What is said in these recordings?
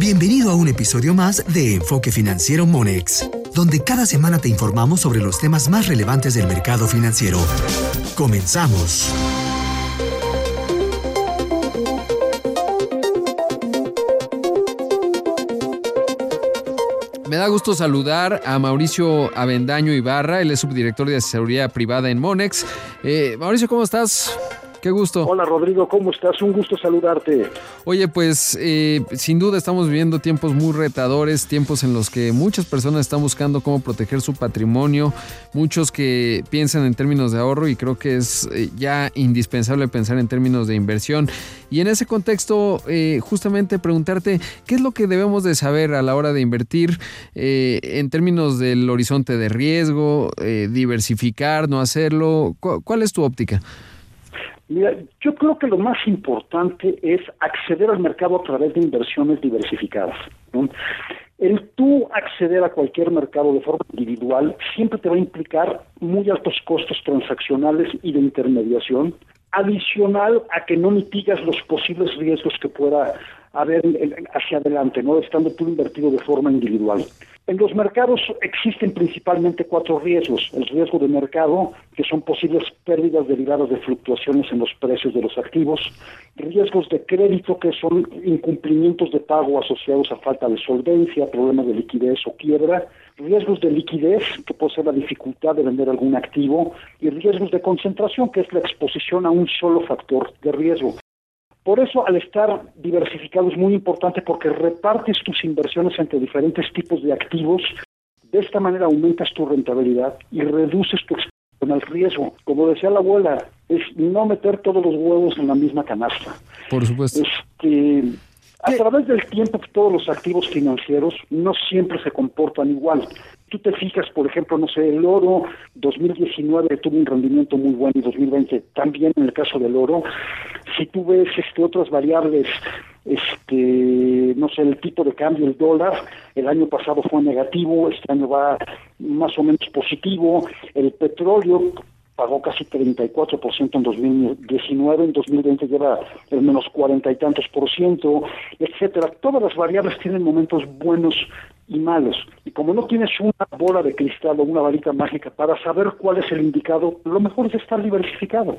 Bienvenido a un episodio más de Enfoque Financiero Monex, donde cada semana te informamos sobre los temas más relevantes del mercado financiero. Comenzamos. Me da gusto saludar a Mauricio Avendaño Ibarra, él es subdirector de asesoría privada en Monex. Eh, Mauricio, ¿cómo estás? Qué gusto. Hola Rodrigo, ¿cómo estás? Un gusto saludarte. Oye, pues eh, sin duda estamos viviendo tiempos muy retadores, tiempos en los que muchas personas están buscando cómo proteger su patrimonio, muchos que piensan en términos de ahorro y creo que es eh, ya indispensable pensar en términos de inversión. Y en ese contexto, eh, justamente preguntarte, ¿qué es lo que debemos de saber a la hora de invertir en términos del horizonte de riesgo, diversificar, no hacerlo? ¿Cuál es tu óptica? Mira, yo creo que lo más importante es acceder al mercado a través de inversiones diversificadas. El tú acceder a cualquier mercado de forma individual siempre te va a implicar muy altos costos transaccionales y de intermediación, adicional a que no mitigas los posibles riesgos que pueda haber hacia adelante, no estando tú invertido de forma individual. En los mercados existen principalmente cuatro riesgos. El riesgo de mercado, que son posibles pérdidas derivadas de fluctuaciones en los precios de los activos. Riesgos de crédito, que son incumplimientos de pago asociados a falta de solvencia, problemas de liquidez o quiebra. Riesgos de liquidez, que puede ser la dificultad de vender algún activo. Y riesgos de concentración, que es la exposición a un solo factor de riesgo. Por eso, al estar diversificado es muy importante porque repartes tus inversiones entre diferentes tipos de activos. De esta manera aumentas tu rentabilidad y reduces tu exposición al riesgo. Como decía la abuela, es no meter todos los huevos en la misma canasta. Por supuesto. Este, a través del tiempo, todos los activos financieros no siempre se comportan igual tú te fijas, por ejemplo, no sé, el oro 2019 tuvo un rendimiento muy bueno y 2020 también en el caso del oro. Si tú ves este, otras variables, este, no sé, el tipo de cambio, el dólar, el año pasado fue negativo, este año va más o menos positivo. El petróleo pagó casi 34% en 2019, en 2020 lleva el menos cuarenta y tantos por ciento, etcétera. Todas las variables tienen momentos buenos y malos. Y como no tienes una bola de cristal o una varita mágica para saber cuál es el indicado, lo mejor es estar diversificado.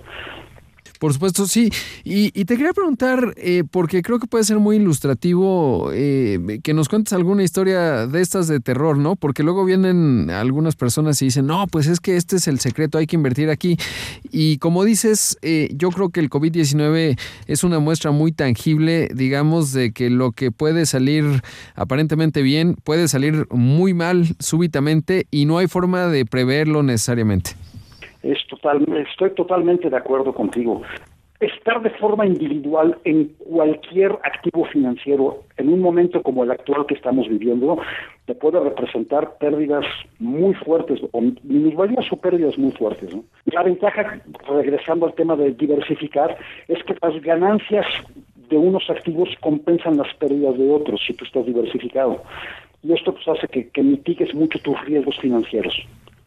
Por supuesto, sí. Y, te quería preguntar, eh, porque creo que puede ser muy ilustrativo, eh, que nos cuentes alguna historia de estas de terror, ¿no? Porque luego vienen algunas personas y dicen, no, pues es que este es el secreto, hay que invertir aquí. Y como dices, eh, yo creo que el COVID-19 es una muestra muy tangible, digamos, de que lo que puede salir aparentemente bien puede salir muy mal súbitamente y no hay forma de preverlo necesariamente. Estoy totalmente de acuerdo contigo. Estar de forma individual en cualquier activo financiero en un momento como el actual que estamos viviendo te puede representar pérdidas muy fuertes, o minusvalías o pérdidas muy fuertes. La ventaja, regresando al tema de diversificar, es que las ganancias de unos activos compensan las pérdidas de otros si tú estás diversificado. Y esto pues, hace que, que mitigues mucho tus riesgos financieros.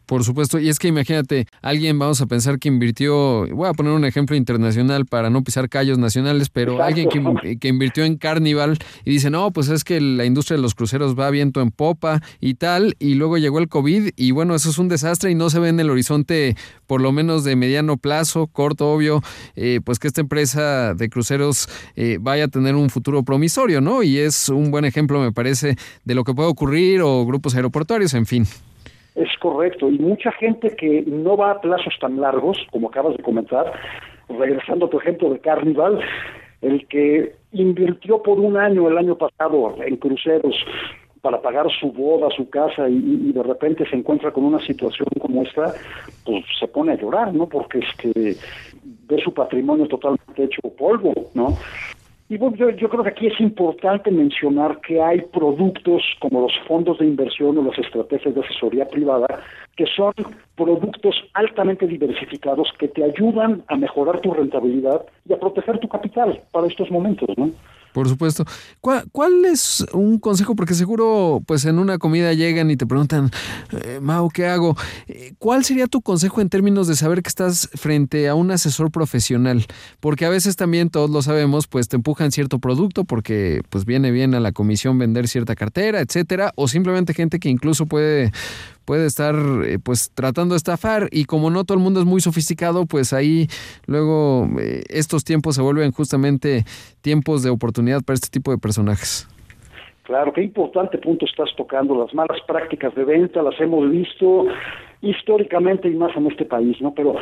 Por supuesto, y es que imagínate, alguien vamos a pensar que invirtió, voy a poner un ejemplo internacional para no pisar callos nacionales, pero alguien que, invirtió en Carnival y dice, no, pues es que la industria de los cruceros va viento en popa y tal, y luego llegó el COVID y bueno, eso es un desastre y no se ve en el horizonte por lo menos de mediano plazo, corto, obvio, eh, pues que esta empresa de cruceros eh, vaya a tener un futuro promisorio, ¿no? Y es un buen ejemplo, me parece, de lo que puede ocurrir o grupos aeroportuarios, en fin. Es correcto, y mucha gente que no va a plazos tan largos, como acabas de comentar, regresando a tu ejemplo de Carnival, el que invirtió por un año el año pasado en cruceros para pagar su boda, su casa y, de repente se encuentra con una situación como esta, pues se pone a llorar, ¿no? Porque este ve su patrimonio totalmente hecho polvo, ¿no? Y bueno, yo, creo que aquí es importante mencionar que hay productos como los fondos de inversión o las estrategias de asesoría privada que son productos altamente diversificados que te ayudan a mejorar tu rentabilidad y a proteger tu capital para estos momentos, ¿no? Por supuesto. ¿Cuál, ¿Cuál, es un consejo? Porque seguro, pues en una comida llegan y te preguntan, eh, Mau, ¿qué hago? Eh, ¿Cuál sería tu consejo en términos de saber que estás frente a un asesor profesional? Porque a veces también, todos lo sabemos, pues te empujan cierto producto porque pues viene bien a la comisión vender cierta cartera, etcétera, o simplemente gente que incluso puede puede estar eh, pues tratando de estafar y como no todo el mundo es muy sofisticado, pues ahí luego eh, estos tiempos se vuelven justamente tiempos de oportunidad para este tipo de personajes. Claro, qué importante punto estás tocando. Las malas prácticas de venta las hemos visto históricamente y más en este país, ¿no? Pero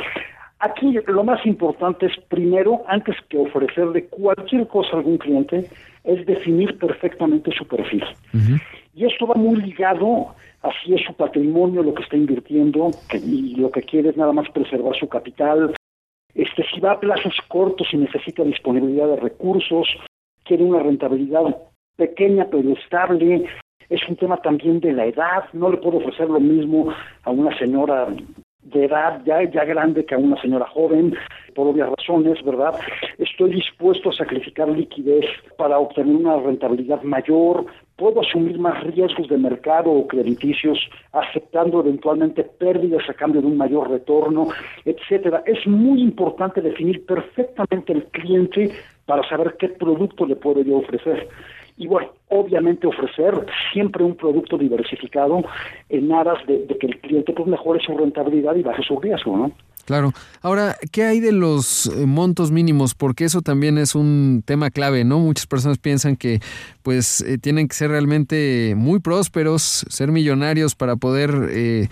aquí lo más importante es, primero, antes que ofrecerle cualquier cosa a algún cliente, es definir perfectamente su perfil. Y esto va muy ligado así es su patrimonio, lo que está invirtiendo, y lo que quiere es nada más preservar su capital. Este, si va a plazos cortos y necesita disponibilidad de recursos, quiere una rentabilidad pequeña pero estable, es un tema también de la edad, no le puedo ofrecer lo mismo a una señora de edad ya, ya grande que a una señora joven, por obvias razones, ¿verdad? Estoy dispuesto a sacrificar liquidez para obtener una rentabilidad mayor, puedo asumir más riesgos de mercado o crediticios, aceptando eventualmente pérdidas a cambio de un mayor retorno, etcétera. Es muy importante definir perfectamente el cliente para saber qué producto le puedo yo ofrecer. Y bueno, obviamente ofrecer siempre un producto diversificado en aras de, que el cliente pues mejore su rentabilidad y baje su riesgo, ¿no? Claro. Ahora, ¿qué hay de los eh, montos mínimos? Porque eso también es un tema clave, ¿no? Muchas personas piensan que pues eh, tienen que ser realmente muy prósperos, ser millonarios para poder eh,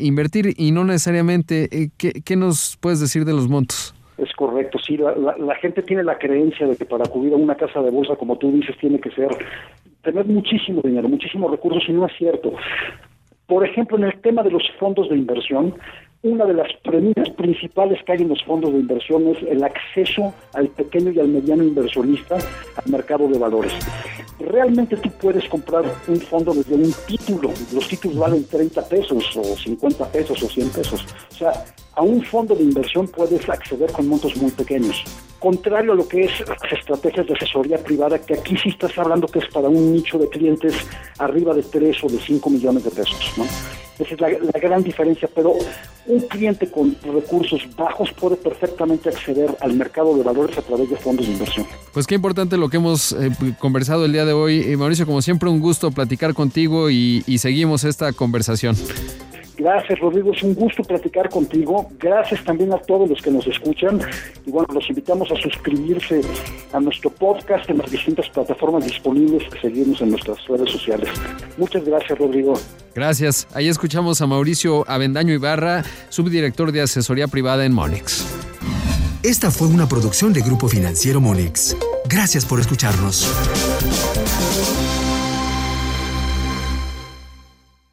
invertir y no necesariamente. ¿qué, ¿qué, nos puedes decir de los montos? Es correcto, sí, la, la, gente tiene la creencia de que para acudir a una casa de bolsa, como tú dices, tiene que ser tener muchísimo dinero, muchísimos recursos y no es cierto. Por ejemplo, en el tema de los fondos de inversión, una de las premisas principales que hay en los fondos de inversión es el acceso al pequeño y al mediano inversionista al mercado de valores. Realmente tú puedes comprar un fondo desde un título, los títulos valen 30 pesos o 50 pesos o 100 pesos. O sea, a un fondo de inversión puedes acceder con montos muy pequeños. Contrario a lo que es las estrategias de asesoría privada, que aquí sí estás hablando que es para un nicho de clientes arriba de 3 o de 5 millones de pesos. ¿no? Esa es la, gran diferencia, pero un cliente con recursos bajos puede perfectamente acceder al mercado de valores a través de fondos de inversión. Pues qué importante lo que hemos eh, conversado el día de hoy. Eh, Mauricio, como siempre, un gusto platicar contigo y seguimos esta conversación. Gracias, Rodrigo. Es un gusto platicar contigo. Gracias también a todos los que nos escuchan. Y bueno, los invitamos a suscribirse a nuestro podcast en las distintas plataformas disponibles que seguimos en nuestras redes sociales. Muchas gracias, Rodrigo. Gracias. Ahí escuchamos a Mauricio Avendaño Ibarra, subdirector de asesoría privada en Monex. Esta fue una producción de Grupo Financiero Monex. Gracias por escucharnos.